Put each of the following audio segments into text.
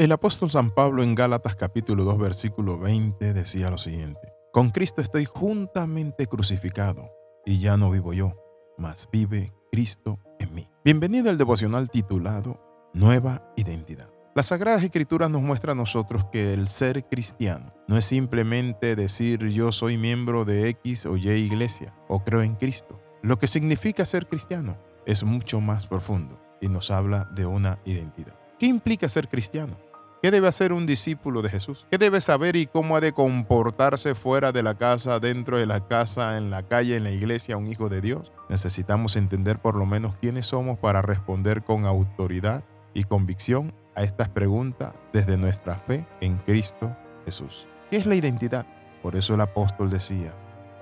El apóstol San Pablo en Gálatas capítulo 2 versículo 20 decía lo siguiente, Con Cristo estoy juntamente crucificado, y ya no vivo yo, mas vive Cristo en mí. Bienvenido al devocional titulado Nueva Identidad. La Sagrada Escritura nos muestra a nosotros que el ser cristiano no es simplemente decir yo soy miembro de X o Y iglesia o creo en Cristo. Lo que significa ser cristiano es mucho más profundo y nos habla de una identidad. ¿Qué implica ser cristiano? ¿Qué debe hacer un discípulo de Jesús? ¿Qué debe saber y cómo ha de comportarse fuera de la casa, dentro de la casa, en la calle, en la iglesia, un hijo de Dios? Necesitamos entender por lo menos quiénes somos para responder con autoridad y convicción a estas preguntas desde nuestra fe en Cristo Jesús. ¿Qué es la identidad? Por eso el apóstol decía,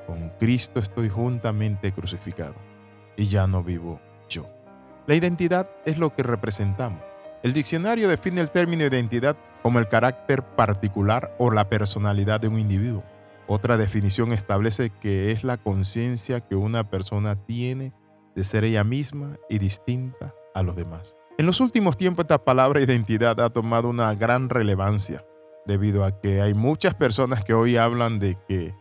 con Cristo estoy juntamente crucificado y ya no vivo yo. La identidad es lo que representamos. El diccionario define el término identidad como el carácter particular o la personalidad de un individuo. Otra definición establece que es la conciencia que una persona tiene de ser ella misma y distinta a los demás. En los últimos tiempos esta palabra identidad ha tomado una gran relevancia debido a que hay muchas personas que hoy hablan de que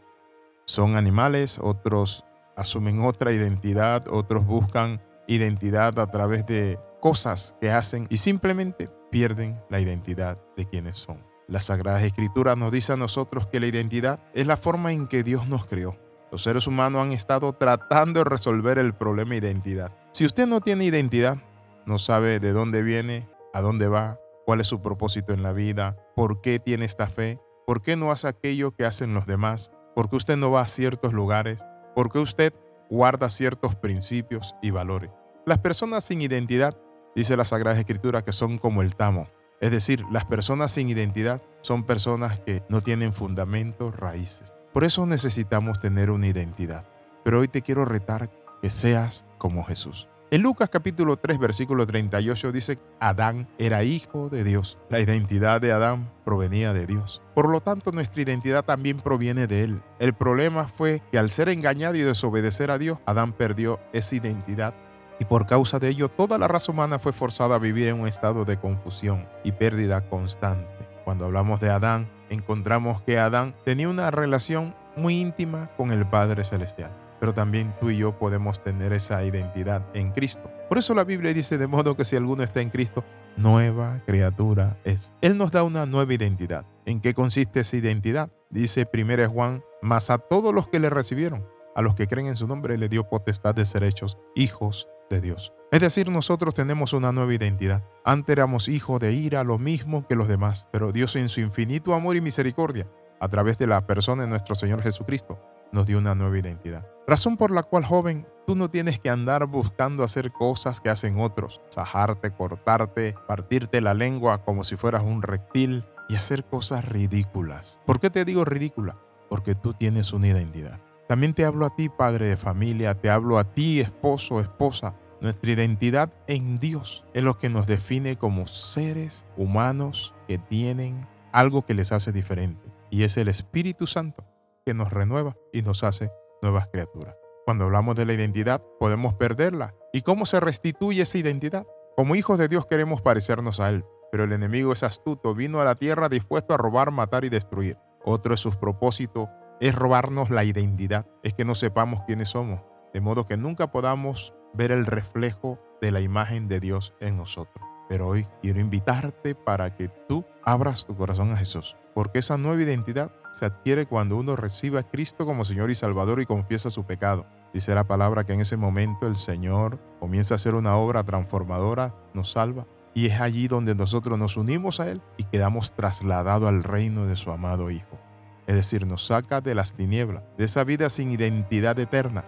son animales, otros asumen otra identidad, otros buscan identidad a través de cosas que hacen y simplemente pierden la identidad de quienes son. La Sagrada Escritura nos dice a nosotros que la identidad es la forma en que Dios nos creó. Los seres humanos han estado tratando de resolver el problema de identidad. Si usted no tiene identidad, no sabe de dónde viene, a dónde va, cuál es su propósito en la vida, por qué tiene esta fe, por qué no hace aquello que hacen los demás, por qué usted no va a ciertos lugares, por qué usted guarda ciertos principios y valores. Las personas sin identidad, dice la Sagrada Escritura, que son como el tamo. Es decir, las personas sin identidad son personas que no tienen fundamentos, raíces. Por eso necesitamos tener una identidad. Pero hoy te quiero retar que seas como Jesús. En Lucas capítulo 3 versículo 38 dice, Adán era hijo de Dios. La identidad de Adán provenía de Dios. Por lo tanto, nuestra identidad también proviene de Él. El problema fue que al ser engañado y desobedecer a Dios, Adán perdió esa identidad y por causa de ello toda la raza humana fue forzada a vivir en un estado de confusión y pérdida constante. Cuando hablamos de Adán, encontramos que Adán tenía una relación muy íntima con el Padre Celestial, pero también tú y yo podemos tener esa identidad en Cristo. Por eso la Biblia dice de modo que si alguno está en Cristo, nueva criatura es. Él nos da una nueva identidad. ¿En qué consiste esa identidad? Dice 1 Juan, más a todos los que le recibieron, a los que creen en su nombre, le dio potestad de ser hechos hijos de Dios. Es decir, nosotros tenemos una nueva identidad. Antes éramos hijos de ira, lo mismo que los demás, pero Dios en su infinito amor y misericordia, a través de la persona de nuestro Señor Jesucristo, nos dio una nueva identidad. Razón por la cual, joven, tú no tienes que andar buscando hacer cosas que hacen otros, sajarte, cortarte, partirte la lengua como si fueras un reptil y hacer cosas ridículas. ¿Por qué te digo ridícula? Porque tú tienes una identidad. También te hablo a ti, padre de familia, te hablo a ti, esposo, esposa. Nuestra identidad en Dios es lo que nos define como seres humanos que tienen algo que les hace diferente. Y es el Espíritu Santo que nos renueva y nos hace nuevas criaturas. Cuando hablamos de la identidad, podemos perderla. ¿Y cómo se restituye esa identidad? Como hijos de Dios queremos parecernos a Él, pero el enemigo es astuto, vino a la tierra dispuesto a robar, matar y destruir. Otro de sus propósitos es robarnos la identidad, es que no sepamos quiénes somos, de modo que nunca podamos ver el reflejo de la imagen de Dios en nosotros. Pero hoy quiero invitarte para que tú abras tu corazón a Jesús, porque esa nueva identidad se adquiere cuando uno recibe a Cristo como Señor y Salvador y confiesa su pecado. Dice la palabra que en ese momento el Señor comienza a hacer una obra transformadora, nos salva, y es allí donde nosotros nos unimos a Él y quedamos trasladados al reino de su amado Hijo es decir, nos saca de las tinieblas, de esa vida sin identidad eterna,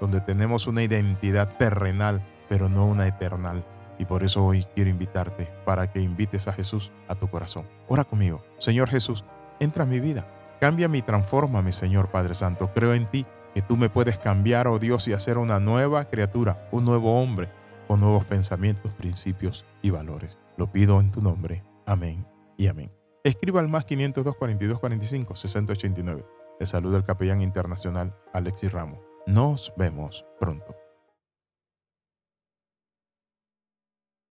donde tenemos una identidad terrenal, pero no una eternal. Y por eso hoy quiero invitarte para que invites a Jesús a tu corazón. Ora conmigo. Señor Jesús, entra a mi vida. Cambia y transforma, mi Señor Padre Santo. Creo en ti, que tú me puedes cambiar, oh Dios, y hacer una nueva criatura, un nuevo hombre, con nuevos pensamientos, principios y valores. Lo pido en tu nombre. Amén y amén. Escriba al más 502 42 45 6089. Le saluda el capellán internacional Alexis Ramos. Nos vemos pronto.